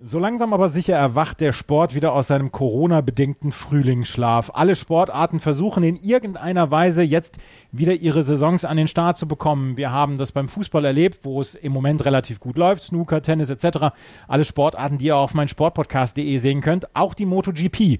So langsam aber sicher erwacht der Sport wieder aus seinem Corona-bedingten Frühlingsschlaf. Alle Sportarten versuchen in irgendeiner Weise jetzt wieder ihre Saisons an den Start zu bekommen. Wir haben das beim Fußball erlebt, wo es im Moment relativ gut läuft. Snooker, Tennis etc. Alle Sportarten, die ihr auf meinsportpodcast.de sehen könnt. Auch die MotoGP.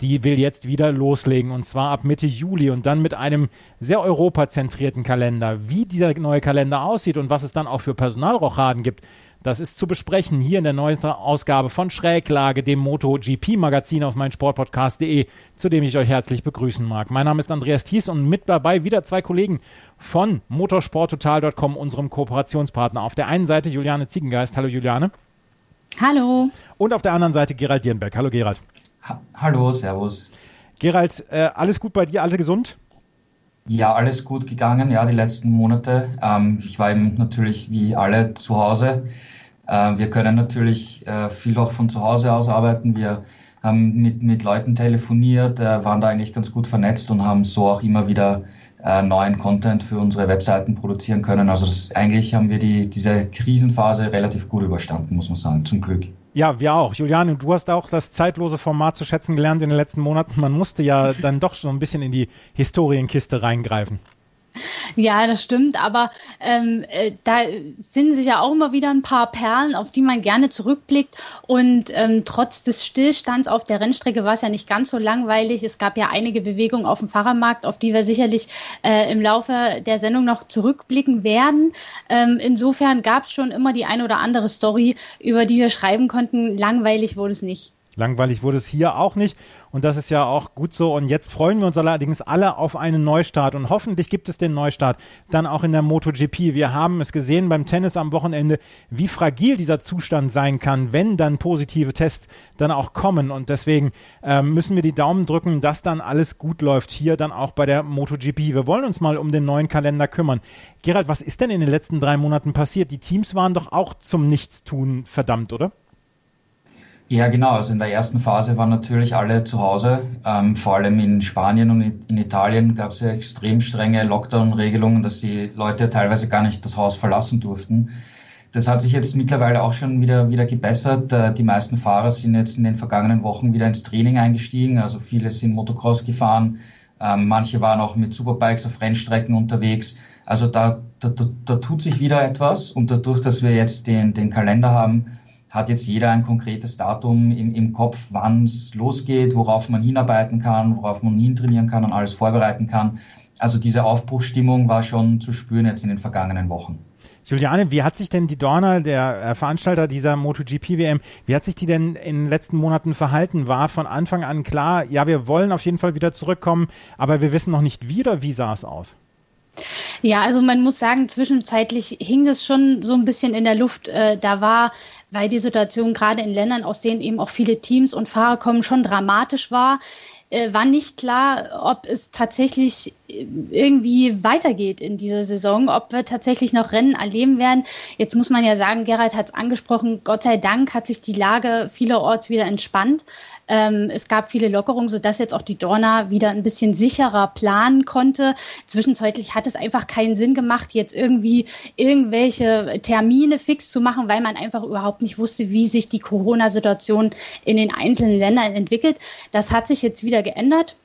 Die will jetzt wieder loslegen und zwar ab Mitte Juli und dann mit einem sehr europazentrierten Kalender. Wie dieser neue Kalender aussieht und was es dann auch für Personalrochaden gibt, das ist zu besprechen hier in der neuen Ausgabe von Schräglage, dem MotoGP-Magazin auf meinsportpodcast.de, zu dem ich euch herzlich begrüßen mag. Mein Name ist Andreas Thies und mit dabei wieder zwei Kollegen von motorsporttotal.com, unserem Kooperationspartner. Auf der einen Seite Juliane Ziegengeist. Hallo Juliane. Hallo. Und auf der anderen Seite Gerald Dierenberg. Hallo Gerald. Ha Hallo, Servus. Gerald, äh, alles gut bei dir? Alle gesund? Ja, alles gut gegangen, ja, die letzten Monate. Ähm, ich war eben natürlich wie alle zu Hause. Äh, wir können natürlich äh, viel auch von zu Hause aus arbeiten. Wir haben mit, mit Leuten telefoniert, äh, waren da eigentlich ganz gut vernetzt und haben so auch immer wieder äh, neuen Content für unsere Webseiten produzieren können. Also das, eigentlich haben wir die, diese Krisenphase relativ gut überstanden, muss man sagen, zum Glück. Ja, wir auch. Juliane, du hast auch das zeitlose Format zu schätzen gelernt in den letzten Monaten. Man musste ja dann doch schon ein bisschen in die Historienkiste reingreifen. Ja, das stimmt, aber ähm, äh, da finden sich ja auch immer wieder ein paar Perlen, auf die man gerne zurückblickt. Und ähm, trotz des Stillstands auf der Rennstrecke war es ja nicht ganz so langweilig. Es gab ja einige Bewegungen auf dem Fahrermarkt, auf die wir sicherlich äh, im Laufe der Sendung noch zurückblicken werden. Ähm, insofern gab es schon immer die eine oder andere Story, über die wir schreiben konnten. Langweilig wurde es nicht. Langweilig wurde es hier auch nicht und das ist ja auch gut so. Und jetzt freuen wir uns allerdings alle auf einen Neustart und hoffentlich gibt es den Neustart dann auch in der MotoGP. Wir haben es gesehen beim Tennis am Wochenende, wie fragil dieser Zustand sein kann, wenn dann positive Tests dann auch kommen. Und deswegen äh, müssen wir die Daumen drücken, dass dann alles gut läuft hier dann auch bei der MotoGP. Wir wollen uns mal um den neuen Kalender kümmern. Gerald, was ist denn in den letzten drei Monaten passiert? Die Teams waren doch auch zum Nichtstun verdammt, oder? Ja, genau. Also in der ersten Phase waren natürlich alle zu Hause. Ähm, vor allem in Spanien und in Italien gab es ja extrem strenge Lockdown-Regelungen, dass die Leute teilweise gar nicht das Haus verlassen durften. Das hat sich jetzt mittlerweile auch schon wieder, wieder gebessert. Äh, die meisten Fahrer sind jetzt in den vergangenen Wochen wieder ins Training eingestiegen. Also viele sind Motocross gefahren. Ähm, manche waren auch mit Superbikes auf Rennstrecken unterwegs. Also da, da, da, da tut sich wieder etwas. Und dadurch, dass wir jetzt den, den Kalender haben, hat jetzt jeder ein konkretes Datum im, im Kopf, wann es losgeht, worauf man hinarbeiten kann, worauf man hintrainieren kann und alles vorbereiten kann. Also diese Aufbruchsstimmung war schon zu spüren jetzt in den vergangenen Wochen. Juliane, wie hat sich denn die Dorner, der äh, Veranstalter dieser MotoGP-WM, wie hat sich die denn in den letzten Monaten verhalten? War von Anfang an klar, ja, wir wollen auf jeden Fall wieder zurückkommen, aber wir wissen noch nicht wie oder wie sah es aus? Ja, also man muss sagen, zwischenzeitlich hing das schon so ein bisschen in der Luft. Äh, da war, weil die Situation gerade in Ländern, aus denen eben auch viele Teams und Fahrer kommen, schon dramatisch war, äh, war nicht klar, ob es tatsächlich äh, irgendwie weitergeht in dieser Saison, ob wir tatsächlich noch Rennen erleben werden. Jetzt muss man ja sagen, Gerald hat es angesprochen, Gott sei Dank hat sich die Lage vielerorts wieder entspannt. Ähm, es gab viele Lockerungen, sodass jetzt auch die Dorna wieder ein bisschen sicherer planen konnte. Zwischenzeitlich hat es einfach keinen Sinn gemacht, jetzt irgendwie irgendwelche Termine fix zu machen, weil man einfach überhaupt nicht wusste, wie sich die Corona-Situation in den einzelnen Ländern entwickelt. Das hat sich jetzt wieder geändert.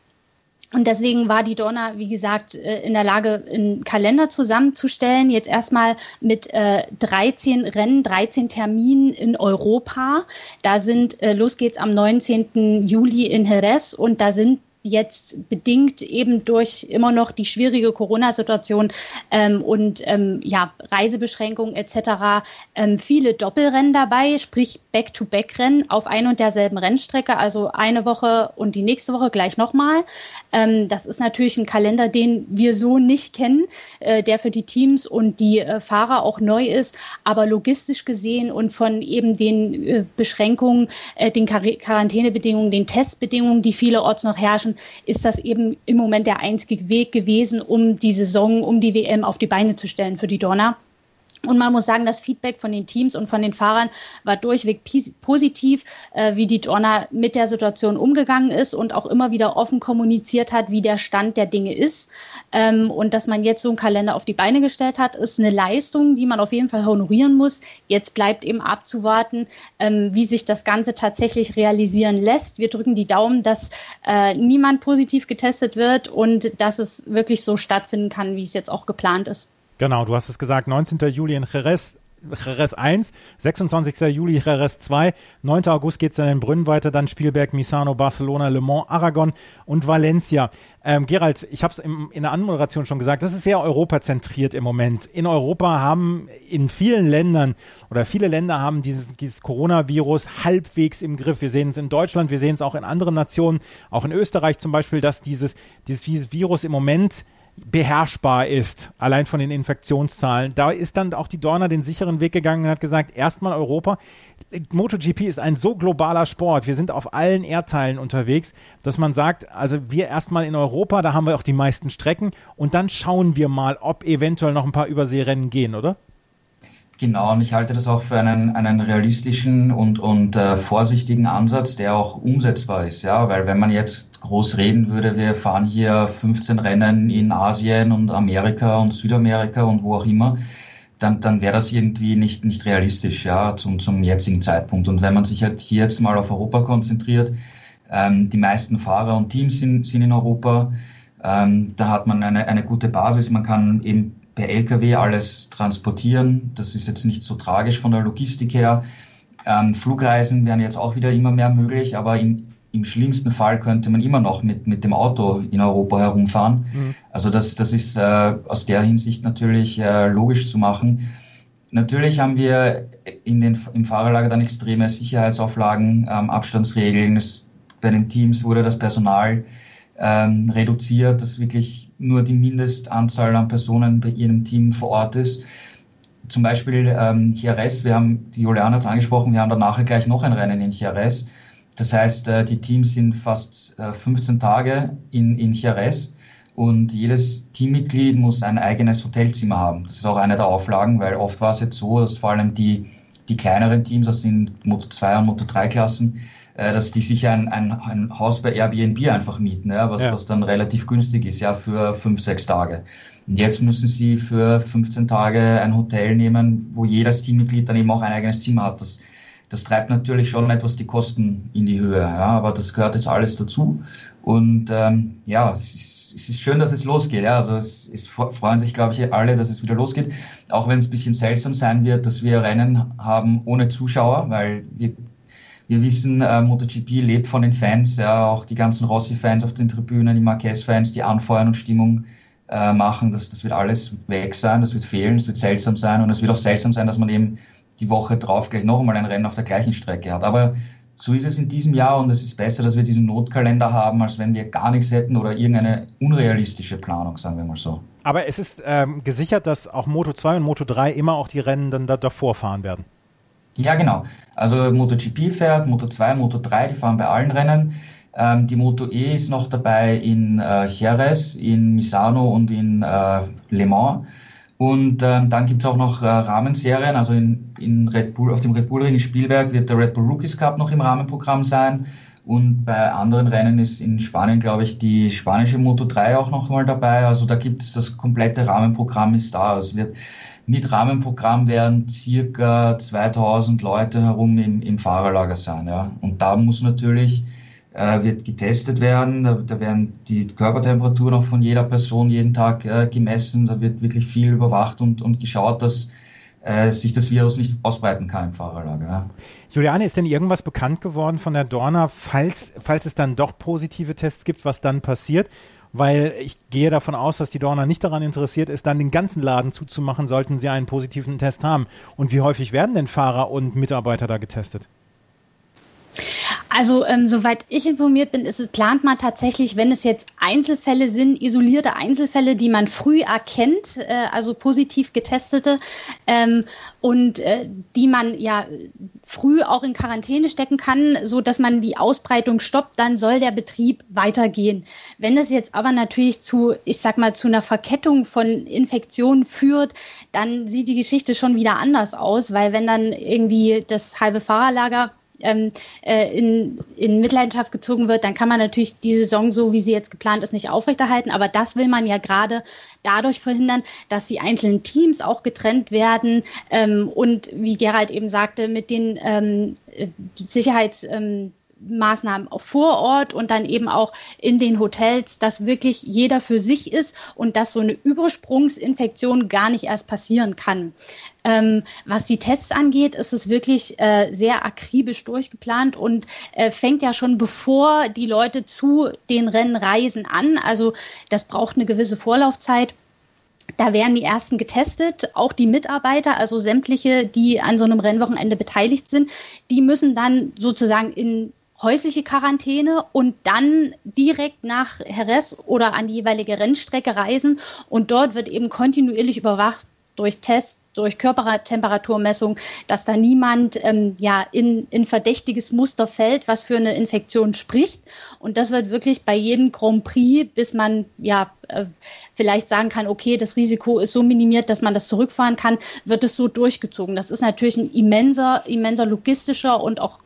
Und deswegen war die Dorna, wie gesagt, äh, in der Lage, einen Kalender zusammenzustellen. Jetzt erstmal mit äh, 13 Rennen, 13 Terminen in Europa. Da sind, äh, los geht's am 19. Juli in Jerez und da sind jetzt bedingt eben durch immer noch die schwierige Corona-Situation ähm, und ähm, ja, Reisebeschränkungen etc. Ähm, viele Doppelrennen dabei, sprich Back-to-Back-Rennen auf ein und derselben Rennstrecke, also eine Woche und die nächste Woche gleich nochmal. Ähm, das ist natürlich ein Kalender, den wir so nicht kennen, äh, der für die Teams und die äh, Fahrer auch neu ist, aber logistisch gesehen und von eben den äh, Beschränkungen, äh, den Quar Quarantänebedingungen, den Testbedingungen, die vielerorts noch herrschen, ist das eben im Moment der einzige Weg gewesen, um die Saison, um die WM auf die Beine zu stellen für die Donner. Und man muss sagen, das Feedback von den Teams und von den Fahrern war durchweg positiv, äh, wie die Donner mit der Situation umgegangen ist und auch immer wieder offen kommuniziert hat, wie der Stand der Dinge ist. Ähm, und dass man jetzt so einen Kalender auf die Beine gestellt hat, ist eine Leistung, die man auf jeden Fall honorieren muss. Jetzt bleibt eben abzuwarten, ähm, wie sich das Ganze tatsächlich realisieren lässt. Wir drücken die Daumen, dass äh, niemand positiv getestet wird und dass es wirklich so stattfinden kann, wie es jetzt auch geplant ist. Genau, du hast es gesagt, 19. Juli in Jerez, Jerez 1, 26. Juli Jerez 2, 9. August geht es dann in Brünn weiter, dann Spielberg, Misano, Barcelona, Le Mans, Aragon und Valencia. Ähm, Gerald, ich habe es in der Anmoderation schon gesagt, das ist sehr europazentriert im Moment. In Europa haben in vielen Ländern oder viele Länder haben dieses, dieses Coronavirus halbwegs im Griff. Wir sehen es in Deutschland, wir sehen es auch in anderen Nationen, auch in Österreich zum Beispiel, dass dieses, dieses, dieses Virus im Moment beherrschbar ist, allein von den Infektionszahlen. Da ist dann auch die Dorner den sicheren Weg gegangen und hat gesagt, erstmal Europa. MotoGP ist ein so globaler Sport. Wir sind auf allen Erdteilen unterwegs, dass man sagt, also wir erstmal in Europa, da haben wir auch die meisten Strecken und dann schauen wir mal, ob eventuell noch ein paar Überseerennen gehen, oder? Genau, und ich halte das auch für einen, einen realistischen und, und äh, vorsichtigen Ansatz, der auch umsetzbar ist. Ja, weil wenn man jetzt groß reden würde, wir fahren hier 15 Rennen in Asien und Amerika und Südamerika und wo auch immer, dann, dann wäre das irgendwie nicht, nicht realistisch, ja, zum, zum jetzigen Zeitpunkt. Und wenn man sich halt hier jetzt mal auf Europa konzentriert, ähm, die meisten Fahrer und Teams sind, sind in Europa, ähm, da hat man eine, eine gute Basis, man kann eben per Lkw alles transportieren. Das ist jetzt nicht so tragisch von der Logistik her. Ähm, Flugreisen wären jetzt auch wieder immer mehr möglich, aber in, im schlimmsten Fall könnte man immer noch mit, mit dem Auto in Europa herumfahren. Mhm. Also das, das ist äh, aus der Hinsicht natürlich äh, logisch zu machen. Natürlich haben wir in den, im Fahrerlager dann extreme Sicherheitsauflagen, ähm, Abstandsregeln. Es, bei den Teams wurde das Personal ähm, reduziert, dass wirklich nur die Mindestanzahl an Personen bei ihrem Team vor Ort ist. Zum Beispiel ähm, Jerez, wir haben, die Juliane hat es angesprochen, wir haben danach gleich noch ein Rennen in Jerez. Das heißt, äh, die Teams sind fast äh, 15 Tage in, in Jerez und jedes Teammitglied muss ein eigenes Hotelzimmer haben. Das ist auch eine der Auflagen, weil oft war es jetzt so, dass vor allem die, die kleineren Teams aus den Moto 2 und Moto 3 Klassen dass die sich ein, ein, ein Haus bei Airbnb einfach mieten, ja, was, ja. was dann relativ günstig ist, ja, für fünf, sechs Tage. Und jetzt müssen sie für 15 Tage ein Hotel nehmen, wo jedes Teammitglied dann eben auch ein eigenes Zimmer hat. Das, das treibt natürlich schon etwas die Kosten in die Höhe, ja, aber das gehört jetzt alles dazu. Und ähm, ja, es ist, es ist schön, dass es losgeht. Ja. Also es, es freuen sich, glaube ich, alle, dass es wieder losgeht. Auch wenn es ein bisschen seltsam sein wird, dass wir Rennen haben ohne Zuschauer, weil wir wir wissen, äh, MotoGP lebt von den Fans, ja, auch die ganzen Rossi-Fans auf den Tribünen, die Marquez-Fans, die anfeuern und Stimmung äh, machen. Das, das wird alles weg sein, das wird fehlen, das wird seltsam sein und es wird auch seltsam sein, dass man eben die Woche drauf gleich noch einmal ein Rennen auf der gleichen Strecke hat. Aber so ist es in diesem Jahr und es ist besser, dass wir diesen Notkalender haben, als wenn wir gar nichts hätten oder irgendeine unrealistische Planung, sagen wir mal so. Aber es ist ähm, gesichert, dass auch Moto 2 und Moto 3 immer auch die Rennen dann da, davor fahren werden. Ja, genau. Also MotoGP fährt, Moto 2, Moto 3, die fahren bei allen Rennen. Ähm, die Moto E ist noch dabei in äh, Jerez, in Misano und in äh, Le Mans. Und ähm, dann gibt es auch noch äh, Rahmenserien, also in, in Red Bull, auf dem Red Bull Ring in Spielberg wird der Red Bull Rookies Cup noch im Rahmenprogramm sein. Und bei anderen Rennen ist in Spanien, glaube ich, die spanische Moto 3 auch noch mal dabei. Also da gibt es das komplette Rahmenprogramm ist da. Also es wird mit Rahmenprogramm werden circa 2000 Leute herum im, im Fahrerlager sein. Ja. Und da muss natürlich, äh, wird getestet werden, da, da, werden die Körpertemperatur noch von jeder Person jeden Tag äh, gemessen, da wird wirklich viel überwacht und, und geschaut, dass äh, sich das Virus nicht ausbreiten kann im Fahrerlager. Ja. Juliane, ist denn irgendwas bekannt geworden von der Dorna, falls, falls es dann doch positive Tests gibt, was dann passiert? Weil ich gehe davon aus, dass die Dorner nicht daran interessiert ist, dann den ganzen Laden zuzumachen, sollten sie einen positiven Test haben. Und wie häufig werden denn Fahrer und Mitarbeiter da getestet? Also ähm, soweit ich informiert bin, ist plant man tatsächlich, wenn es jetzt Einzelfälle sind, isolierte Einzelfälle, die man früh erkennt, äh, also positiv getestete ähm, und äh, die man ja früh auch in Quarantäne stecken kann, so dass man die Ausbreitung stoppt, dann soll der Betrieb weitergehen. Wenn es jetzt aber natürlich zu, ich sag mal, zu einer Verkettung von Infektionen führt, dann sieht die Geschichte schon wieder anders aus, weil wenn dann irgendwie das halbe Fahrerlager ähm, äh, in, in Mitleidenschaft gezogen wird, dann kann man natürlich die Saison so, wie sie jetzt geplant ist, nicht aufrechterhalten. Aber das will man ja gerade dadurch verhindern, dass die einzelnen Teams auch getrennt werden ähm, und wie Gerald eben sagte, mit den ähm, äh, Sicherheits Maßnahmen vor Ort und dann eben auch in den Hotels, dass wirklich jeder für sich ist und dass so eine Übersprungsinfektion gar nicht erst passieren kann. Ähm, was die Tests angeht, ist es wirklich äh, sehr akribisch durchgeplant und äh, fängt ja schon bevor die Leute zu den Rennen reisen an. Also das braucht eine gewisse Vorlaufzeit. Da werden die ersten getestet, auch die Mitarbeiter, also sämtliche, die an so einem Rennwochenende beteiligt sind, die müssen dann sozusagen in häusliche Quarantäne und dann direkt nach Jerez oder an die jeweilige Rennstrecke reisen. Und dort wird eben kontinuierlich überwacht durch Tests, durch Körpertemperaturmessung, dass da niemand ähm, ja in, in verdächtiges Muster fällt, was für eine Infektion spricht. Und das wird wirklich bei jedem Grand Prix, bis man ja äh, vielleicht sagen kann, okay, das Risiko ist so minimiert, dass man das zurückfahren kann, wird es so durchgezogen. Das ist natürlich ein immenser, immenser logistischer und auch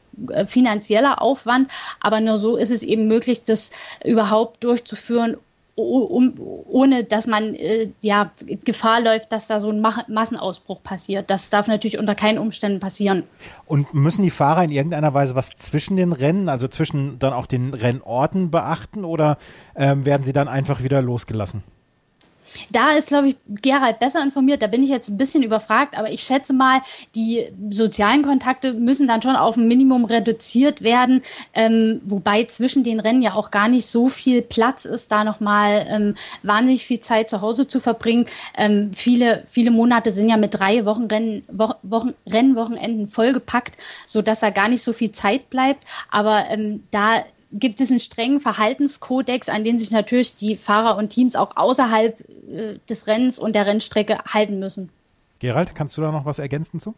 finanzieller Aufwand, aber nur so ist es eben möglich, das überhaupt durchzuführen, um, ohne dass man äh, ja Gefahr läuft, dass da so ein Massenausbruch passiert. Das darf natürlich unter keinen Umständen passieren. Und müssen die Fahrer in irgendeiner Weise was zwischen den Rennen, also zwischen dann auch den Rennorten beachten oder ähm, werden sie dann einfach wieder losgelassen? Da ist, glaube ich, Gerald besser informiert. Da bin ich jetzt ein bisschen überfragt, aber ich schätze mal, die sozialen Kontakte müssen dann schon auf ein Minimum reduziert werden, ähm, wobei zwischen den Rennen ja auch gar nicht so viel Platz ist, da nochmal ähm, wahnsinnig viel Zeit zu Hause zu verbringen. Ähm, viele, viele Monate sind ja mit drei Wochenrennen, Wo Wochen, Rennwochenenden vollgepackt, sodass da gar nicht so viel Zeit bleibt. Aber ähm, da gibt es einen strengen Verhaltenskodex, an den sich natürlich die Fahrer und Teams auch außerhalb äh, des Rennens und der Rennstrecke halten müssen. Gerald, kannst du da noch was ergänzen zu?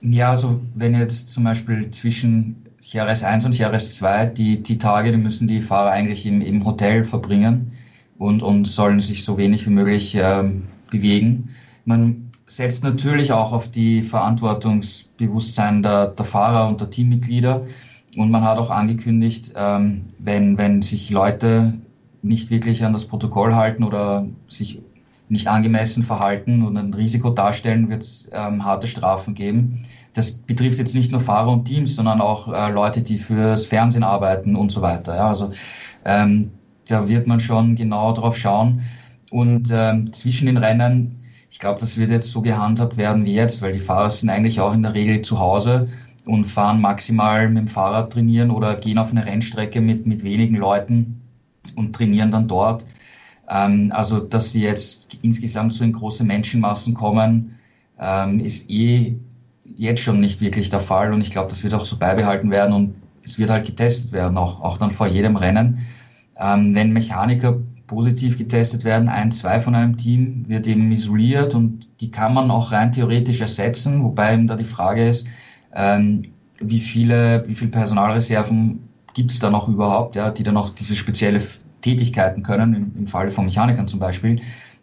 Ja, also wenn jetzt zum Beispiel zwischen Jahres 1 und Jahres 2 die, die Tage, die müssen die Fahrer eigentlich im, im Hotel verbringen und, und sollen sich so wenig wie möglich ähm, bewegen. Man setzt natürlich auch auf die Verantwortungsbewusstsein der, der Fahrer und der Teammitglieder. Und man hat auch angekündigt, ähm, wenn, wenn sich Leute nicht wirklich an das Protokoll halten oder sich nicht angemessen verhalten und ein Risiko darstellen, wird es ähm, harte Strafen geben. Das betrifft jetzt nicht nur Fahrer und Teams, sondern auch äh, Leute, die fürs Fernsehen arbeiten und so weiter. Ja, also ähm, da wird man schon genau drauf schauen. Und ähm, zwischen den Rennen, ich glaube, das wird jetzt so gehandhabt werden wie jetzt, weil die Fahrer sind eigentlich auch in der Regel zu Hause und fahren maximal mit dem Fahrrad trainieren oder gehen auf eine Rennstrecke mit, mit wenigen Leuten und trainieren dann dort. Ähm, also, dass sie jetzt insgesamt so in große Menschenmassen kommen, ähm, ist eh jetzt schon nicht wirklich der Fall und ich glaube, das wird auch so beibehalten werden und es wird halt getestet werden, auch, auch dann vor jedem Rennen. Ähm, wenn Mechaniker positiv getestet werden, ein, zwei von einem Team, wird eben isoliert und die kann man auch rein theoretisch ersetzen, wobei eben da die Frage ist, ähm, wie viele, wie viele Personalreserven gibt es da noch überhaupt, ja, die dann noch diese spezielle Tätigkeiten können, im, im Falle von Mechanikern zum Beispiel.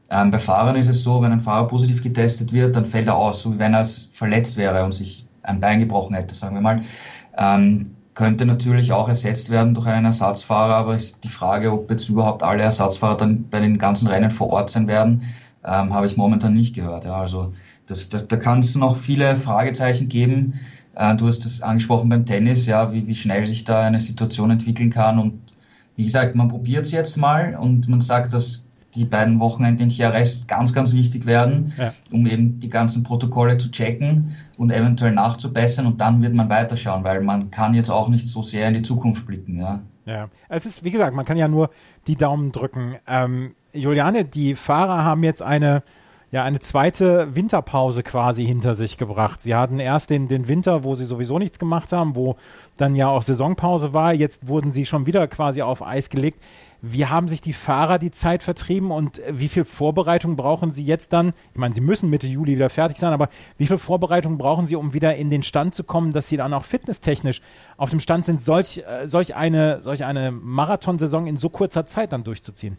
Ähm, bei Fahrern ist es so, wenn ein Fahrer positiv getestet wird, dann fällt er aus, so wie wenn er verletzt wäre und sich ein Bein gebrochen hätte, sagen wir mal. Ähm, könnte natürlich auch ersetzt werden durch einen Ersatzfahrer, aber ist die Frage, ob jetzt überhaupt alle Ersatzfahrer dann bei den ganzen Rennen vor Ort sein werden, ähm, habe ich momentan nicht gehört. Ja. Also das, das, da kann es noch viele Fragezeichen geben. Äh, du hast es angesprochen beim Tennis, ja, wie, wie schnell sich da eine Situation entwickeln kann. Und wie gesagt, man probiert es jetzt mal und man sagt, dass die beiden Wochenende in Chiarest ganz, ganz wichtig werden, ja. um eben die ganzen Protokolle zu checken und eventuell nachzubessern und dann wird man weiterschauen, weil man kann jetzt auch nicht so sehr in die Zukunft blicken, ja. Ja, es ist, wie gesagt, man kann ja nur die Daumen drücken. Ähm, Juliane, die Fahrer haben jetzt eine ja eine zweite Winterpause quasi hinter sich gebracht. Sie hatten erst den, den Winter, wo sie sowieso nichts gemacht haben, wo dann ja auch Saisonpause war. Jetzt wurden sie schon wieder quasi auf Eis gelegt. Wie haben sich die Fahrer die Zeit vertrieben und wie viel Vorbereitung brauchen sie jetzt dann? Ich meine, sie müssen Mitte Juli wieder fertig sein, aber wie viel Vorbereitung brauchen sie, um wieder in den Stand zu kommen, dass sie dann auch fitnesstechnisch auf dem Stand sind, solch, äh, solch eine, solch eine Marathonsaison in so kurzer Zeit dann durchzuziehen?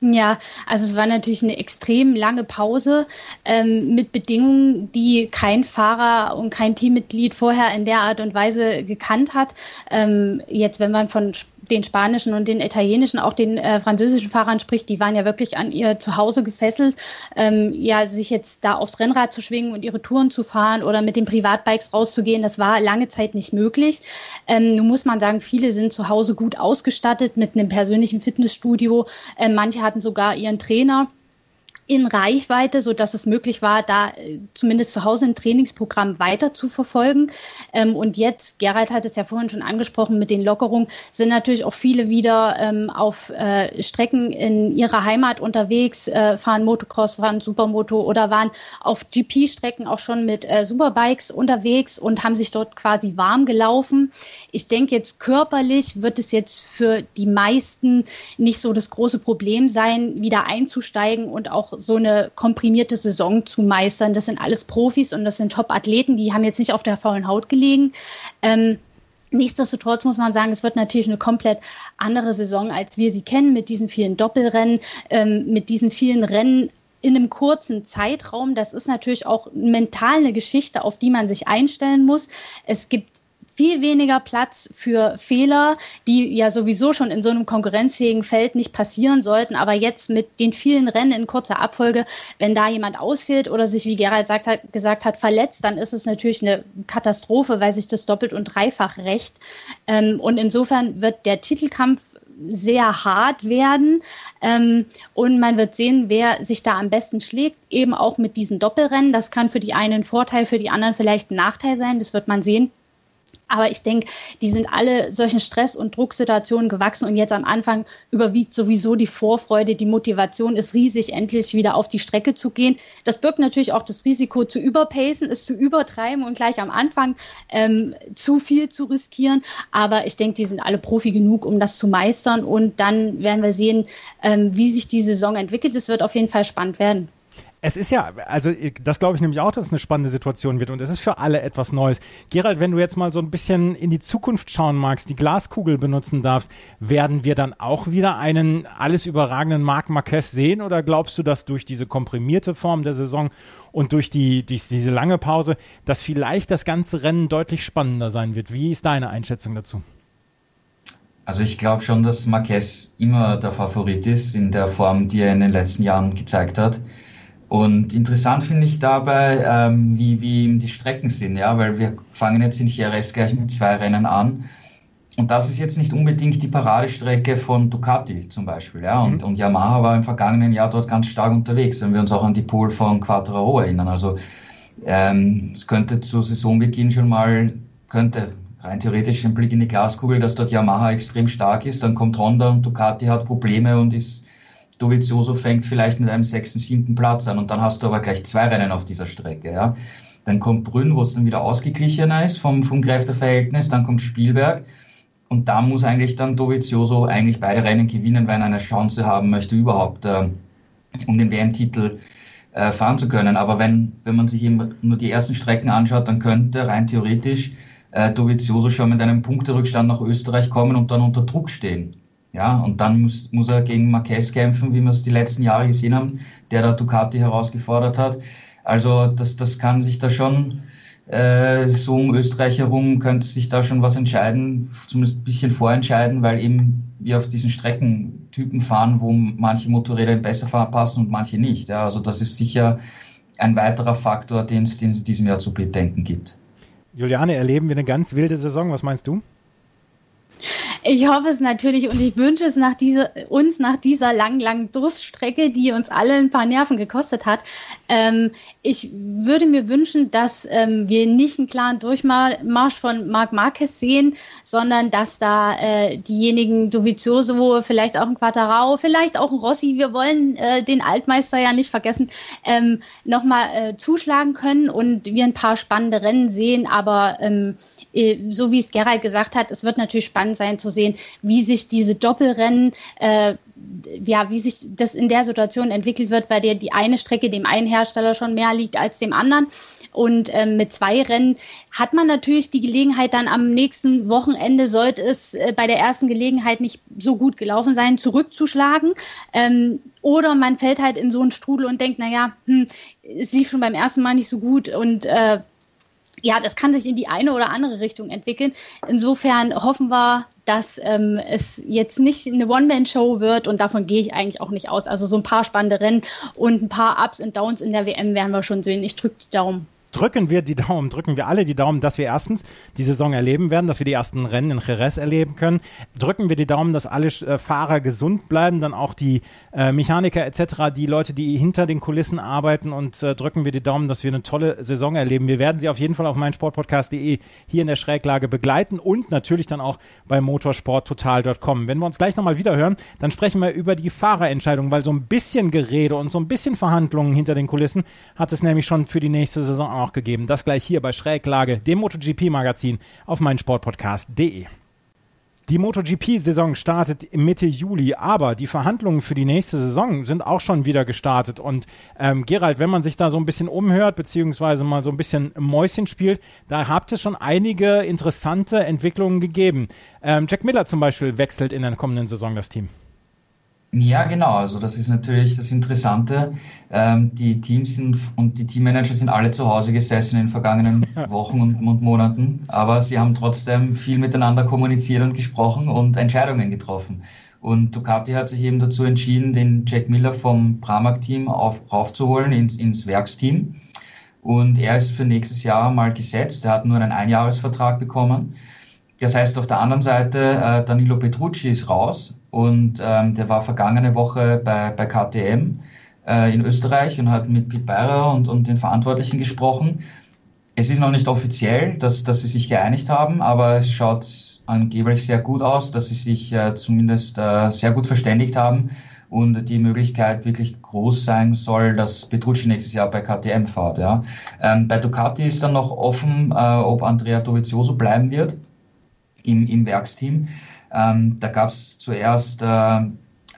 Ja, also es war natürlich eine extrem lange Pause ähm, mit Bedingungen, die kein Fahrer und kein Teammitglied vorher in der Art und Weise gekannt hat. Ähm, jetzt, wenn man von den spanischen und den italienischen, auch den äh, französischen Fahrern spricht, die waren ja wirklich an ihr Zuhause gefesselt. Ähm, ja, sich jetzt da aufs Rennrad zu schwingen und ihre Touren zu fahren oder mit den Privatbikes rauszugehen, das war lange Zeit nicht möglich. Ähm, nun muss man sagen, viele sind zu Hause gut ausgestattet mit einem persönlichen Fitnessstudio. Ähm, manche hatten sogar ihren Trainer in Reichweite, so dass es möglich war, da äh, zumindest zu Hause ein Trainingsprogramm weiter zu verfolgen. Ähm, und jetzt, Gerald hat es ja vorhin schon angesprochen, mit den Lockerungen sind natürlich auch viele wieder ähm, auf äh, Strecken in ihrer Heimat unterwegs, äh, fahren Motocross, fahren Supermoto oder waren auf GP-Strecken auch schon mit äh, Superbikes unterwegs und haben sich dort quasi warm gelaufen. Ich denke jetzt körperlich wird es jetzt für die meisten nicht so das große Problem sein, wieder einzusteigen und auch so eine komprimierte Saison zu meistern. Das sind alles Profis und das sind Top-Athleten, die haben jetzt nicht auf der faulen Haut gelegen. Ähm, Nichtsdestotrotz muss man sagen, es wird natürlich eine komplett andere Saison, als wir sie kennen, mit diesen vielen Doppelrennen, ähm, mit diesen vielen Rennen in einem kurzen Zeitraum. Das ist natürlich auch mental eine Geschichte, auf die man sich einstellen muss. Es gibt viel weniger Platz für Fehler, die ja sowieso schon in so einem konkurrenzfähigen Feld nicht passieren sollten. Aber jetzt mit den vielen Rennen in kurzer Abfolge, wenn da jemand ausfällt oder sich, wie Gerald sagt, hat, gesagt hat, verletzt, dann ist es natürlich eine Katastrophe, weil sich das doppelt und dreifach rächt. Ähm, und insofern wird der Titelkampf sehr hart werden. Ähm, und man wird sehen, wer sich da am besten schlägt, eben auch mit diesen Doppelrennen. Das kann für die einen ein Vorteil, für die anderen vielleicht ein Nachteil sein. Das wird man sehen. Aber ich denke, die sind alle solchen Stress- und Drucksituationen gewachsen und jetzt am Anfang überwiegt sowieso die Vorfreude, die Motivation ist riesig, endlich wieder auf die Strecke zu gehen. Das birgt natürlich auch das Risiko zu überpacen, es zu übertreiben und gleich am Anfang ähm, zu viel zu riskieren. Aber ich denke, die sind alle Profi genug, um das zu meistern und dann werden wir sehen, ähm, wie sich die Saison entwickelt. Es wird auf jeden Fall spannend werden. Es ist ja, also das glaube ich nämlich auch, dass es eine spannende Situation wird und es ist für alle etwas Neues. Gerald, wenn du jetzt mal so ein bisschen in die Zukunft schauen magst, die Glaskugel benutzen darfst, werden wir dann auch wieder einen alles überragenden Marc Marquez sehen oder glaubst du, dass durch diese komprimierte Form der Saison und durch die, die diese lange Pause, dass vielleicht das ganze Rennen deutlich spannender sein wird? Wie ist deine Einschätzung dazu? Also ich glaube schon, dass Marquez immer der Favorit ist in der Form, die er in den letzten Jahren gezeigt hat. Und interessant finde ich dabei, ähm, wie, wie die Strecken sind, ja, weil wir fangen jetzt in Jerez gleich mit zwei Rennen an. Und das ist jetzt nicht unbedingt die Paradestrecke von Ducati zum Beispiel, ja. Und, mhm. und Yamaha war im vergangenen Jahr dort ganz stark unterwegs, wenn wir uns auch an die Pole von Quattraro erinnern. Also ähm, es könnte zu Saisonbeginn schon mal, könnte rein theoretisch ein Blick in die Glaskugel, dass dort Yamaha extrem stark ist, dann kommt Honda und Ducati hat Probleme und ist Dovizioso fängt vielleicht mit einem sechsten, siebten Platz an und dann hast du aber gleich zwei Rennen auf dieser Strecke. Ja. Dann kommt Brünn, wo es dann wieder ausgeglichener ist vom, vom Kräfteverhältnis, dann kommt Spielberg und da muss eigentlich dann Dovizioso eigentlich beide Rennen gewinnen, wenn er eine Chance haben möchte, überhaupt äh, um den WM-Titel äh, fahren zu können. Aber wenn, wenn man sich eben nur die ersten Strecken anschaut, dann könnte rein theoretisch äh, Dovizioso schon mit einem Punkterückstand nach Österreich kommen und dann unter Druck stehen. Ja, und dann muss, muss er gegen Marquez kämpfen, wie wir es die letzten Jahre gesehen haben, der da Ducati herausgefordert hat. Also das, das kann sich da schon, äh, so um Österreich herum könnte sich da schon was entscheiden, zumindest ein bisschen vorentscheiden, weil eben wir auf diesen Streckentypen fahren, wo manche Motorräder besser passen und manche nicht. Ja, also das ist sicher ein weiterer Faktor, den es in diesem Jahr zu bedenken gibt. Juliane, erleben wir eine ganz wilde Saison, was meinst du? Ich hoffe es natürlich und ich wünsche es nach dieser, uns nach dieser langen, langen Durststrecke, die uns alle ein paar Nerven gekostet hat. Ähm, ich würde mir wünschen, dass ähm, wir nicht einen klaren Durchmarsch von Marc Marquez sehen, sondern dass da äh, diejenigen Dovizioso, vielleicht auch ein Quattarao, vielleicht auch ein Rossi, wir wollen äh, den Altmeister ja nicht vergessen, ähm, nochmal äh, zuschlagen können und wir ein paar spannende Rennen sehen. Aber ähm, äh, so wie es Gerald gesagt hat, es wird natürlich spannend sein zu sehen, wie sich diese Doppelrennen äh, ja, wie sich das in der Situation entwickelt wird, weil dir die eine Strecke dem einen Hersteller schon mehr liegt als dem anderen. Und ähm, mit zwei Rennen hat man natürlich die Gelegenheit, dann am nächsten Wochenende, sollte es äh, bei der ersten Gelegenheit nicht so gut gelaufen sein, zurückzuschlagen. Ähm, oder man fällt halt in so einen Strudel und denkt, naja, hm, es lief schon beim ersten Mal nicht so gut und äh, ja, das kann sich in die eine oder andere Richtung entwickeln. Insofern hoffen wir, dass ähm, es jetzt nicht eine One-Man-Show wird und davon gehe ich eigentlich auch nicht aus. Also so ein paar spannende Rennen und ein paar Ups und Downs in der WM werden wir schon sehen. Ich drücke die Daumen drücken wir die Daumen, drücken wir alle die Daumen, dass wir erstens die Saison erleben werden, dass wir die ersten Rennen in Jerez erleben können. Drücken wir die Daumen, dass alle äh, Fahrer gesund bleiben, dann auch die äh, Mechaniker etc., die Leute, die hinter den Kulissen arbeiten und äh, drücken wir die Daumen, dass wir eine tolle Saison erleben. Wir werden sie auf jeden Fall auf meinsportpodcast.de hier in der Schräglage begleiten und natürlich dann auch bei motorsporttotal.com. Wenn wir uns gleich nochmal wieder hören, dann sprechen wir über die Fahrerentscheidung, weil so ein bisschen Gerede und so ein bisschen Verhandlungen hinter den Kulissen hat es nämlich schon für die nächste Saison auch gegeben. Das gleich hier bei Schräglage, dem MotoGP-Magazin auf meinsportpodcast.de. Die MotoGP-Saison startet Mitte Juli, aber die Verhandlungen für die nächste Saison sind auch schon wieder gestartet. Und ähm, Gerald, wenn man sich da so ein bisschen umhört, beziehungsweise mal so ein bisschen Mäuschen spielt, da habt ihr schon einige interessante Entwicklungen gegeben. Ähm, Jack Miller zum Beispiel wechselt in der kommenden Saison das Team. Ja, genau. Also das ist natürlich das Interessante. Ähm, die Teams sind und die Teammanager sind alle zu Hause gesessen in den vergangenen Wochen und, und, Monaten, aber sie haben trotzdem viel miteinander kommuniziert und gesprochen und Entscheidungen getroffen. Und Ducati hat sich eben dazu entschieden, den Jack Miller vom Pramac-Team auf, aufzuholen ins, ins Werksteam. Und er ist für nächstes Jahr mal gesetzt. Er hat nur einen Einjahresvertrag bekommen. Das heißt, auf der anderen Seite, äh, Danilo Petrucci ist raus und ähm, der war vergangene Woche bei, bei KTM äh, in Österreich und hat mit Pete Beirer und, und den Verantwortlichen gesprochen. Es ist noch nicht offiziell, dass, dass sie sich geeinigt haben, aber es schaut angeblich sehr gut aus, dass sie sich äh, zumindest äh, sehr gut verständigt haben und die Möglichkeit wirklich groß sein soll, dass Petrucci nächstes Jahr bei KTM fährt. Ja. Ähm, bei Ducati ist dann noch offen, äh, ob Andrea Dovizioso bleiben wird im, im Werksteam. Ähm, da gab es zuerst, äh,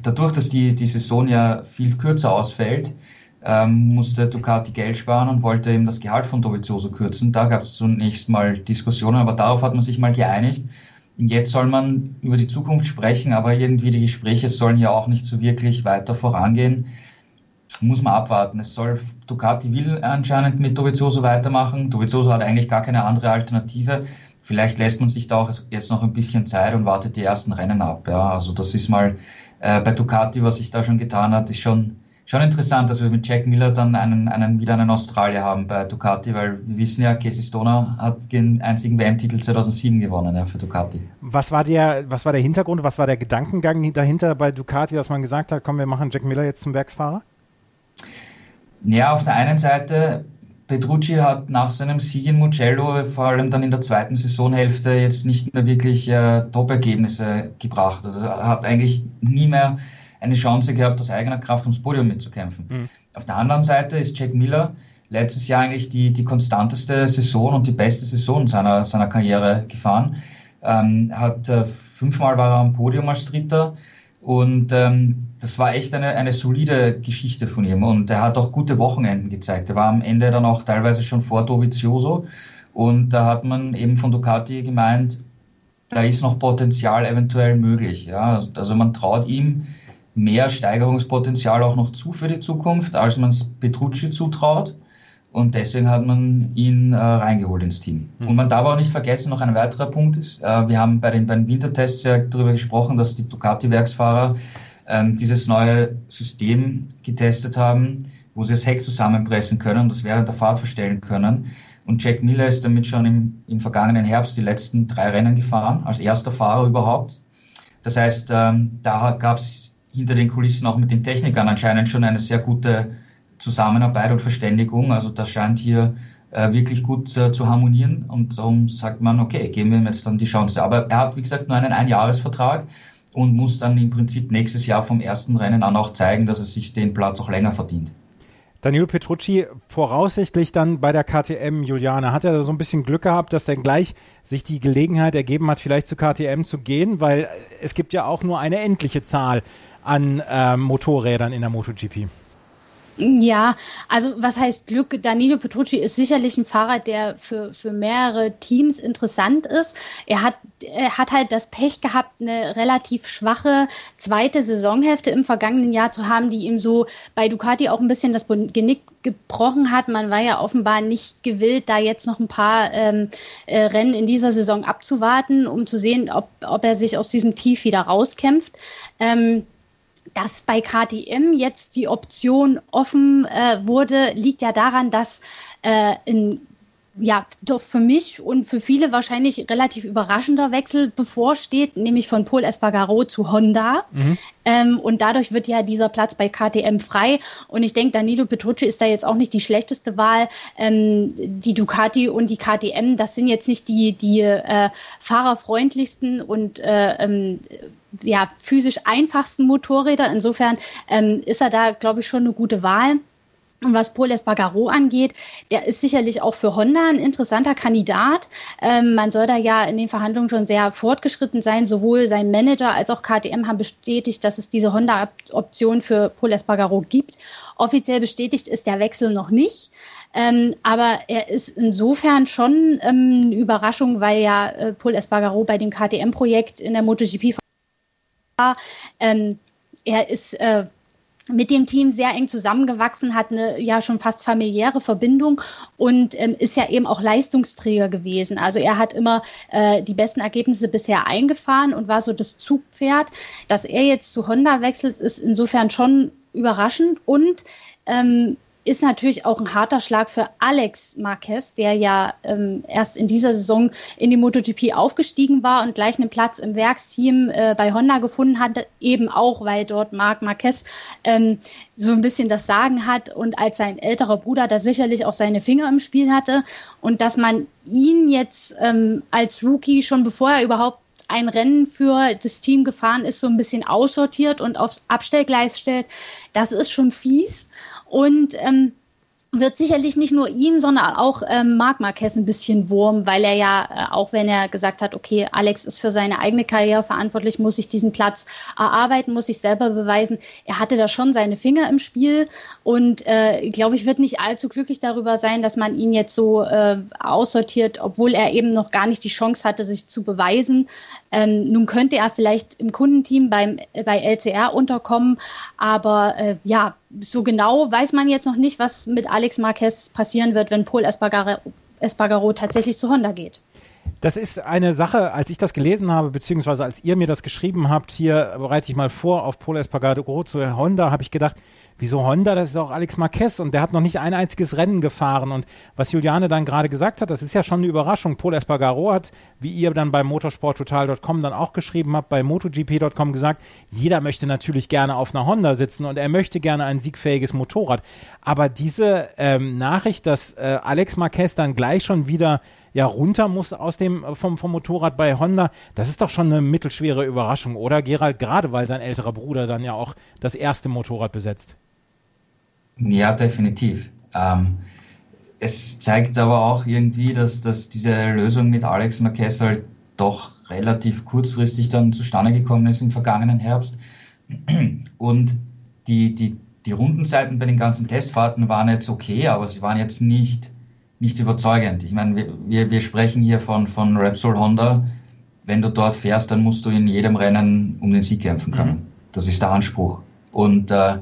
dadurch, dass die, die Saison ja viel kürzer ausfällt, ähm, musste Ducati Geld sparen und wollte eben das Gehalt von Dovizioso kürzen. Da gab es zunächst mal Diskussionen, aber darauf hat man sich mal geeinigt. Jetzt soll man über die Zukunft sprechen, aber irgendwie die Gespräche sollen ja auch nicht so wirklich weiter vorangehen. Muss man abwarten. Es soll, Ducati will anscheinend mit Dovizioso weitermachen. Dovizioso hat eigentlich gar keine andere Alternative. Vielleicht lässt man sich da auch jetzt noch ein bisschen Zeit und wartet die ersten Rennen ab. Ja, also das ist mal äh, bei Ducati, was sich da schon getan hat, ist schon, schon interessant, dass wir mit Jack Miller dann einen, einen, wieder einen Australier haben bei Ducati, weil wir wissen ja, Casey Stoner hat den einzigen WM-Titel 2007 gewonnen ja, für Ducati. Was war, der, was war der Hintergrund, was war der Gedankengang dahinter bei Ducati, dass man gesagt hat, komm, wir machen Jack Miller jetzt zum Werksfahrer? Ja, auf der einen Seite Petrucci hat nach seinem Sieg in Mugello vor allem dann in der zweiten Saisonhälfte jetzt nicht mehr wirklich äh, Top-Ergebnisse gebracht. Also er hat eigentlich nie mehr eine Chance gehabt, aus eigener Kraft ums Podium mitzukämpfen. Mhm. Auf der anderen Seite ist Jack Miller letztes Jahr eigentlich die, die konstanteste Saison und die beste Saison seiner, seiner Karriere gefahren. Ähm, hat äh, fünfmal war er am Podium als Dritter und ähm, das war echt eine, eine solide Geschichte von ihm. Und er hat auch gute Wochenenden gezeigt. Er war am Ende dann auch teilweise schon vor Dovizioso. Und da hat man eben von Ducati gemeint, da ist noch Potenzial eventuell möglich. Ja? Also man traut ihm mehr Steigerungspotenzial auch noch zu für die Zukunft, als man es Petrucci zutraut. Und deswegen hat man ihn äh, reingeholt ins Team. Mhm. Und man darf auch nicht vergessen, noch ein weiterer Punkt ist, äh, wir haben bei den, bei den Wintertests ja darüber gesprochen, dass die Ducati-Werksfahrer ähm, dieses neue System getestet haben, wo sie das Heck zusammenpressen können und das während der Fahrt verstellen können. Und Jack Miller ist damit schon im, im vergangenen Herbst die letzten drei Rennen gefahren, als erster Fahrer überhaupt. Das heißt, ähm, da gab es hinter den Kulissen auch mit den Technikern anscheinend schon eine sehr gute Zusammenarbeit und Verständigung. Also das scheint hier äh, wirklich gut äh, zu harmonieren und darum sagt man, okay, geben wir ihm jetzt dann die Chance. Aber er hat, wie gesagt, nur einen Einjahresvertrag und muss dann im Prinzip nächstes Jahr vom ersten Rennen an auch zeigen, dass er sich den Platz auch länger verdient. Danilo Petrucci voraussichtlich dann bei der KTM Juliane. Hat er da so ein bisschen Glück gehabt, dass dann gleich sich die Gelegenheit ergeben hat, vielleicht zu KTM zu gehen? Weil es gibt ja auch nur eine endliche Zahl an äh, Motorrädern in der MotoGP. Ja, also was heißt Glück? Danilo Petrucci ist sicherlich ein Fahrer, der für, für mehrere Teams interessant ist. Er hat, er hat halt das Pech gehabt, eine relativ schwache zweite Saisonhälfte im vergangenen Jahr zu haben, die ihm so bei Ducati auch ein bisschen das Genick gebrochen hat. Man war ja offenbar nicht gewillt, da jetzt noch ein paar ähm, äh, Rennen in dieser Saison abzuwarten, um zu sehen, ob, ob er sich aus diesem Tief wieder rauskämpft. Ähm, dass bei KTM jetzt die Option offen äh, wurde, liegt ja daran, dass äh, in ja, doch für mich und für viele wahrscheinlich relativ überraschender Wechsel bevorsteht, nämlich von Paul Espargaro zu Honda. Mhm. Ähm, und dadurch wird ja dieser Platz bei KTM frei. Und ich denke, Danilo Petrucci ist da jetzt auch nicht die schlechteste Wahl. Ähm, die Ducati und die KTM, das sind jetzt nicht die, die äh, fahrerfreundlichsten und äh, ähm, ja, physisch einfachsten Motorräder. Insofern ähm, ist er da, glaube ich, schon eine gute Wahl. Und was Paul Espargaro angeht, der ist sicherlich auch für Honda ein interessanter Kandidat. Ähm, man soll da ja in den Verhandlungen schon sehr fortgeschritten sein. Sowohl sein Manager als auch KTM haben bestätigt, dass es diese Honda-Option für Paul Espargaro gibt. Offiziell bestätigt ist der Wechsel noch nicht. Ähm, aber er ist insofern schon ähm, eine Überraschung, weil ja äh, Paul Espargaro bei dem KTM-Projekt in der MotoGP war. Ähm, er ist äh, mit dem Team sehr eng zusammengewachsen, hat eine ja schon fast familiäre Verbindung und ähm, ist ja eben auch Leistungsträger gewesen. Also er hat immer äh, die besten Ergebnisse bisher eingefahren und war so das Zugpferd. Dass er jetzt zu Honda wechselt, ist insofern schon überraschend und ähm, ist natürlich auch ein harter Schlag für Alex Marquez, der ja ähm, erst in dieser Saison in die MotoGP aufgestiegen war und gleich einen Platz im Werksteam äh, bei Honda gefunden hat, eben auch, weil dort Marc Marquez ähm, so ein bisschen das Sagen hat und als sein älterer Bruder da sicherlich auch seine Finger im Spiel hatte und dass man ihn jetzt ähm, als Rookie schon bevor er überhaupt ein Rennen für das Team gefahren ist, so ein bisschen aussortiert und aufs Abstellgleis stellt, das ist schon fies. Und ähm, wird sicherlich nicht nur ihm, sondern auch ähm, Marc Marquez ein bisschen Wurm, weil er ja, äh, auch wenn er gesagt hat, okay, Alex ist für seine eigene Karriere verantwortlich, muss sich diesen Platz erarbeiten, muss sich selber beweisen. Er hatte da schon seine Finger im Spiel und äh, glaube ich, wird nicht allzu glücklich darüber sein, dass man ihn jetzt so äh, aussortiert, obwohl er eben noch gar nicht die Chance hatte, sich zu beweisen. Ähm, nun könnte er vielleicht im Kundenteam beim, bei LCR unterkommen, aber äh, ja, so genau weiß man jetzt noch nicht, was mit Alex Marquez passieren wird, wenn Paul Espargaro, Espargaro tatsächlich zu Honda geht. Das ist eine Sache, als ich das gelesen habe, beziehungsweise als ihr mir das geschrieben habt, hier bereite ich mal vor auf Paul Espargaro zu Honda, habe ich gedacht, wieso Honda, das ist auch Alex Marquez und der hat noch nicht ein einziges Rennen gefahren und was Juliane dann gerade gesagt hat, das ist ja schon eine Überraschung. Paul Espargaro hat, wie ihr dann bei motorsporttotal.com dann auch geschrieben habt, bei MotoGP.com gesagt, jeder möchte natürlich gerne auf einer Honda sitzen und er möchte gerne ein siegfähiges Motorrad. Aber diese ähm, Nachricht, dass äh, Alex Marquez dann gleich schon wieder ja runter muss aus dem vom, vom Motorrad bei Honda, das ist doch schon eine mittelschwere Überraschung, oder Gerald? Gerade weil sein älterer Bruder dann ja auch das erste Motorrad besetzt. Ja, definitiv. Ähm, es zeigt aber auch irgendwie, dass, dass diese Lösung mit Alex Marquez halt doch relativ kurzfristig dann zustande gekommen ist im vergangenen Herbst. Und die, die, die Rundenzeiten bei den ganzen Testfahrten waren jetzt okay, aber sie waren jetzt nicht, nicht überzeugend. Ich meine, wir, wir sprechen hier von, von Repsol Honda. Wenn du dort fährst, dann musst du in jedem Rennen um den Sieg kämpfen können. Mhm. Das ist der Anspruch. Und äh,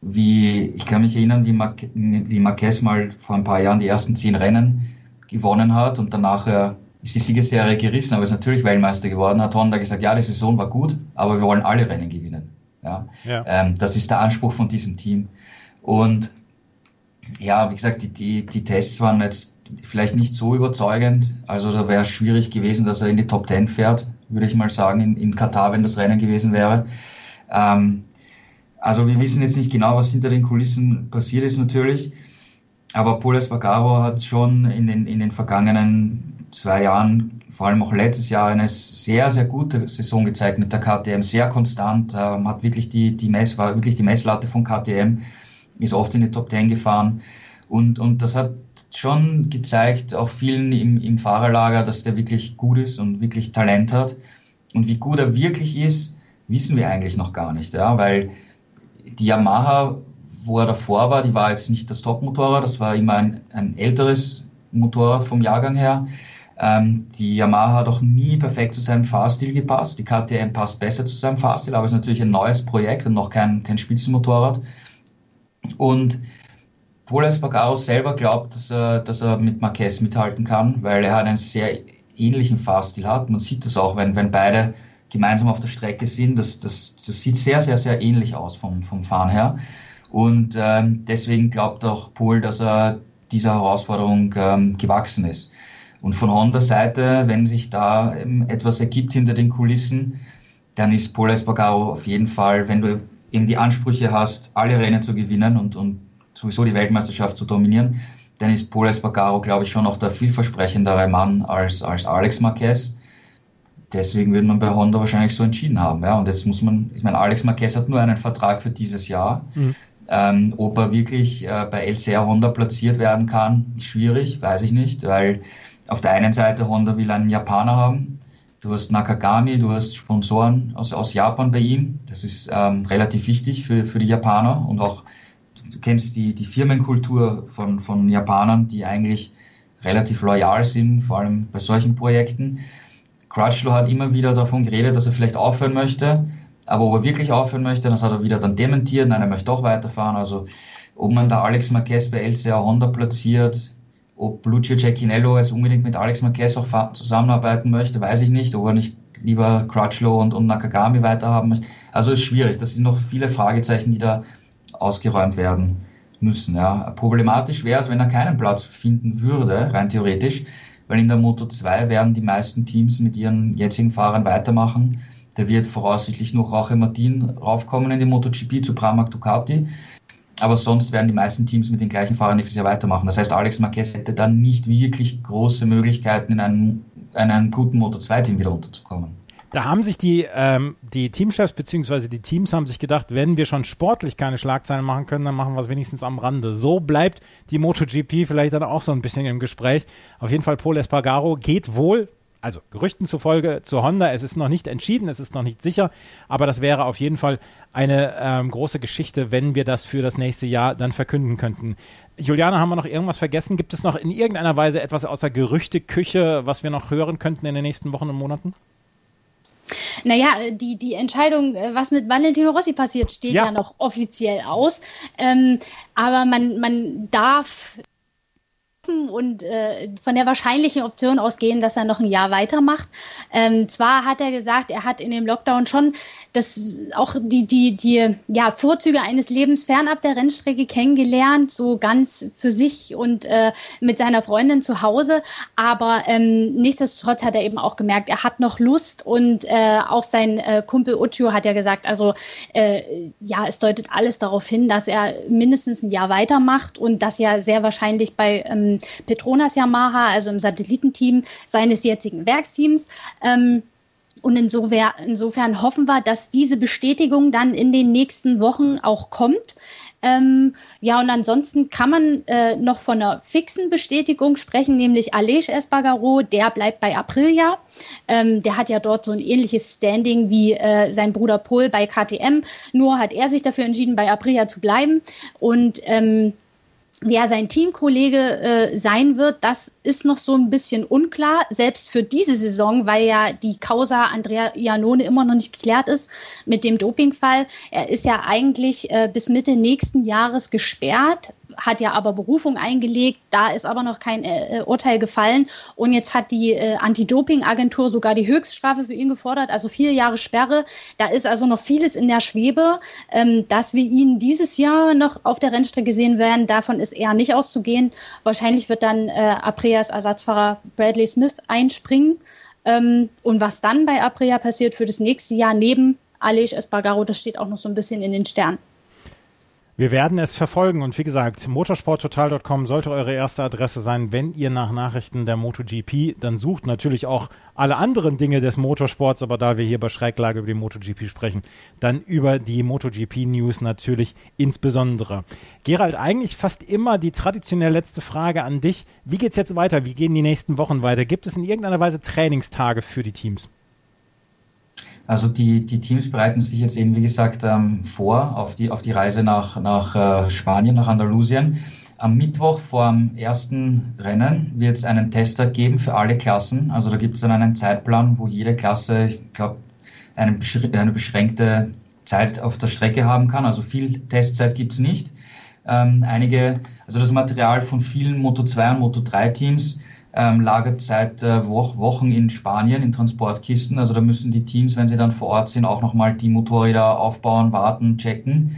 wie, ich kann mich erinnern, wie, Mar wie Marquez mal vor ein paar Jahren die ersten zehn Rennen gewonnen hat und danach äh, ist die Siegesserie gerissen, aber ist natürlich Weltmeister geworden, hat Honda gesagt, ja, die Saison war gut, aber wir wollen alle Rennen gewinnen. Ja? ja. Ähm, das ist der Anspruch von diesem Team. Und ja, wie gesagt, die, die, die Tests waren jetzt vielleicht nicht so überzeugend. Also da wäre es schwierig gewesen, dass er in die Top 10 fährt. würde ich mal sagen, in, in Katar, wenn das Rennen gewesen wäre. Ähm, also wir wissen jetzt nicht genau, was hinter den Kulissen passiert ist natürlich, aber Paul Espargaro hat schon in den, in den vergangenen zwei Jahren, vor allem auch letztes Jahr, eine sehr, sehr gute Saison gezeigt mit der KTM, sehr konstant, ähm, hat wirklich die, die Mess, war wirklich die Messlatte von KTM, ist oft in die Top Ten gefahren und, und das hat schon gezeigt, auch vielen im, im Fahrerlager, dass der wirklich gut ist und wirklich Talent hat. Und wie gut er wirklich ist, wissen wir eigentlich noch gar nicht, ja, weil die Yamaha, wo er davor war, die war jetzt nicht das Top-Motorrad, das war immer ein, ein älteres Motorrad vom Jahrgang her. Ähm, die Yamaha hat auch nie perfekt zu seinem Fahrstil gepasst. Die KTM passt besser zu seinem Fahrstil, aber es ist natürlich ein neues Projekt und noch kein, kein Spitzenmotorrad. Und Paul Espargaro selber glaubt, dass er, dass er mit Marquez mithalten kann, weil er einen sehr ähnlichen Fahrstil hat. Man sieht das auch, wenn, wenn beide gemeinsam auf der Strecke sind. Das, das, das sieht sehr, sehr, sehr ähnlich aus vom, vom Fahren her. Und ähm, deswegen glaubt auch Paul, dass er dieser Herausforderung ähm, gewachsen ist. Und von Hondas Seite, wenn sich da etwas ergibt hinter den Kulissen, dann ist Paul Espargaro auf jeden Fall, wenn du eben die Ansprüche hast, alle Rennen zu gewinnen und, und sowieso die Weltmeisterschaft zu dominieren, dann ist Paul Espargaro, glaube ich, schon noch der vielversprechendere Mann als, als Alex Marquez. Deswegen wird man bei Honda wahrscheinlich so entschieden haben. Ja? Und jetzt muss man, ich meine, Alex Marquez hat nur einen Vertrag für dieses Jahr. Mhm. Ähm, ob er wirklich äh, bei LCR Honda platziert werden kann, ist schwierig, weiß ich nicht, weil auf der einen Seite Honda will einen Japaner haben. Du hast Nakagami, du hast Sponsoren aus, aus Japan bei ihm. Das ist ähm, relativ wichtig für, für die Japaner und auch du kennst die, die Firmenkultur von, von Japanern, die eigentlich relativ loyal sind, vor allem bei solchen Projekten. Crutchlow hat immer wieder davon geredet, dass er vielleicht aufhören möchte, aber ob er wirklich aufhören möchte, das hat er wieder dann dementiert, nein, er möchte doch weiterfahren. Also ob man da Alex Marquez bei LCA Honda platziert, ob Lucio Cecchinello jetzt unbedingt mit Alex Marquez auch zusammenarbeiten möchte, weiß ich nicht. Ob er nicht lieber Crutchlow und, und Nakagami weiterhaben möchte. Also ist schwierig. Das sind noch viele Fragezeichen, die da ausgeräumt werden müssen. Ja. Problematisch wäre es, wenn er keinen Platz finden würde, rein theoretisch, weil in der Moto 2 werden die meisten Teams mit ihren jetzigen Fahrern weitermachen. Da wird voraussichtlich noch Rauche Martin raufkommen in die MotoGP zu Pramac Ducati. Aber sonst werden die meisten Teams mit den gleichen Fahrern nächstes Jahr weitermachen. Das heißt, Alex Marquez hätte dann nicht wirklich große Möglichkeiten, in einen, in einen guten Moto 2-Team wieder unterzukommen. Da haben sich die, ähm, die Teamchefs beziehungsweise die Teams haben sich gedacht, wenn wir schon sportlich keine Schlagzeilen machen können, dann machen wir es wenigstens am Rande. So bleibt die MotoGP vielleicht dann auch so ein bisschen im Gespräch. Auf jeden Fall Paul Espargaro geht wohl, also Gerüchten zufolge zu Honda. Es ist noch nicht entschieden, es ist noch nicht sicher, aber das wäre auf jeden Fall eine ähm, große Geschichte, wenn wir das für das nächste Jahr dann verkünden könnten. Juliane, haben wir noch irgendwas vergessen? Gibt es noch in irgendeiner Weise etwas außer Gerüchteküche, was wir noch hören könnten in den nächsten Wochen und Monaten? Naja, die, die Entscheidung, äh, was mit Valentino Rossi passiert, steht ja, ja noch offiziell aus. Ähm, aber man, man darf und äh, von der wahrscheinlichen Option ausgehen, dass er noch ein Jahr weitermacht. Ähm, zwar hat er gesagt, er hat in dem Lockdown schon das auch die, die, die ja, Vorzüge eines Lebens fernab der Rennstrecke kennengelernt, so ganz für sich und äh, mit seiner Freundin zu Hause. Aber ähm, nichtsdestotrotz hat er eben auch gemerkt, er hat noch Lust und äh, auch sein äh, Kumpel Ucho hat ja gesagt, also äh, ja, es deutet alles darauf hin, dass er mindestens ein Jahr weitermacht und das ja sehr wahrscheinlich bei ähm, Petronas Yamaha, also im Satellitenteam seines jetzigen Werksteams. Ähm, und insofern, insofern hoffen wir, dass diese Bestätigung dann in den nächsten Wochen auch kommt. Ähm, ja, und ansonsten kann man äh, noch von einer fixen Bestätigung sprechen, nämlich Alej Espargaro, der bleibt bei Aprilia. Ähm, der hat ja dort so ein ähnliches Standing wie äh, sein Bruder Paul bei KTM. Nur hat er sich dafür entschieden, bei Aprilia zu bleiben. Und ähm, Wer sein Teamkollege äh, sein wird, das ist noch so ein bisschen unklar, selbst für diese Saison, weil ja die Causa Andrea Iannone immer noch nicht geklärt ist mit dem Dopingfall. Er ist ja eigentlich äh, bis Mitte nächsten Jahres gesperrt hat ja aber Berufung eingelegt, da ist aber noch kein äh, Urteil gefallen und jetzt hat die äh, Anti-Doping-Agentur sogar die Höchststrafe für ihn gefordert, also vier Jahre Sperre. Da ist also noch vieles in der Schwebe. Ähm, dass wir ihn dieses Jahr noch auf der Rennstrecke sehen werden, davon ist eher nicht auszugehen. Wahrscheinlich wird dann äh, Apreas Ersatzfahrer Bradley Smith einspringen. Ähm, und was dann bei Aprilia passiert für das nächste Jahr neben Alej Espargaro, das steht auch noch so ein bisschen in den Sternen. Wir werden es verfolgen und wie gesagt, motorsporttotal.com sollte eure erste Adresse sein, wenn ihr nach Nachrichten der MotoGP dann sucht. Natürlich auch alle anderen Dinge des Motorsports, aber da wir hier bei Schräglage über die MotoGP sprechen, dann über die MotoGP News natürlich insbesondere. Gerald, eigentlich fast immer die traditionell letzte Frage an dich. Wie geht's jetzt weiter? Wie gehen die nächsten Wochen weiter? Gibt es in irgendeiner Weise Trainingstage für die Teams? Also die, die Teams bereiten sich jetzt eben, wie gesagt, ähm, vor auf die, auf die Reise nach, nach äh, Spanien, nach Andalusien. Am Mittwoch vor dem ersten Rennen wird es einen Tester geben für alle Klassen. Also da gibt es dann einen Zeitplan, wo jede Klasse, ich glaube, eine, eine beschränkte Zeit auf der Strecke haben kann. Also viel Testzeit gibt es nicht. Ähm, einige, also das Material von vielen Moto 2 und Moto 3 Teams ähm, lagert seit äh, Wochen in Spanien in Transportkisten. Also da müssen die Teams, wenn sie dann vor Ort sind, auch nochmal die Motorräder aufbauen, warten, checken.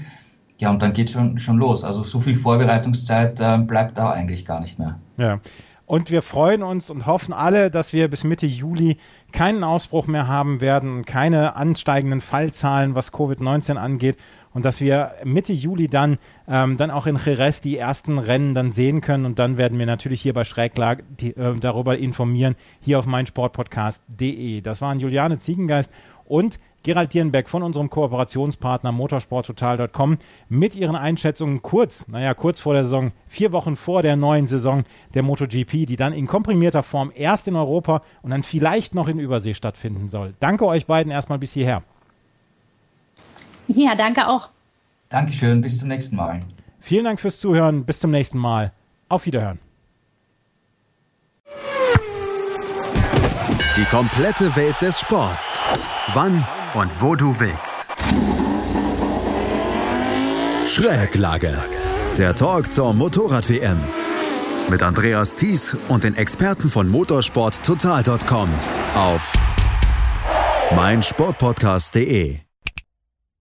Ja, und dann geht schon, schon los. Also so viel Vorbereitungszeit äh, bleibt da eigentlich gar nicht mehr. Ja. Und wir freuen uns und hoffen alle, dass wir bis Mitte Juli keinen Ausbruch mehr haben werden, keine ansteigenden Fallzahlen, was Covid-19 angeht und dass wir Mitte Juli dann, ähm, dann auch in Jerez die ersten Rennen dann sehen können und dann werden wir natürlich hier bei Schräglage die, äh, darüber informieren, hier auf meinsportpodcast.de. Das waren Juliane Ziegengeist und Gerald Dierenbeck von unserem Kooperationspartner motorsporttotal.com mit ihren Einschätzungen kurz, naja, kurz vor der Saison, vier Wochen vor der neuen Saison der MotoGP, die dann in komprimierter Form erst in Europa und dann vielleicht noch in Übersee stattfinden soll. Danke euch beiden erstmal bis hierher. Ja, danke auch. Dankeschön, bis zum nächsten Mal. Vielen Dank fürs Zuhören, bis zum nächsten Mal. Auf Wiederhören. Die komplette Welt des Sports. Wann und wo du willst. Schräglage. Der Talk zur Motorrad-WM. Mit Andreas Thies und den Experten von motorsporttotal.com auf meinsportpodcast.de.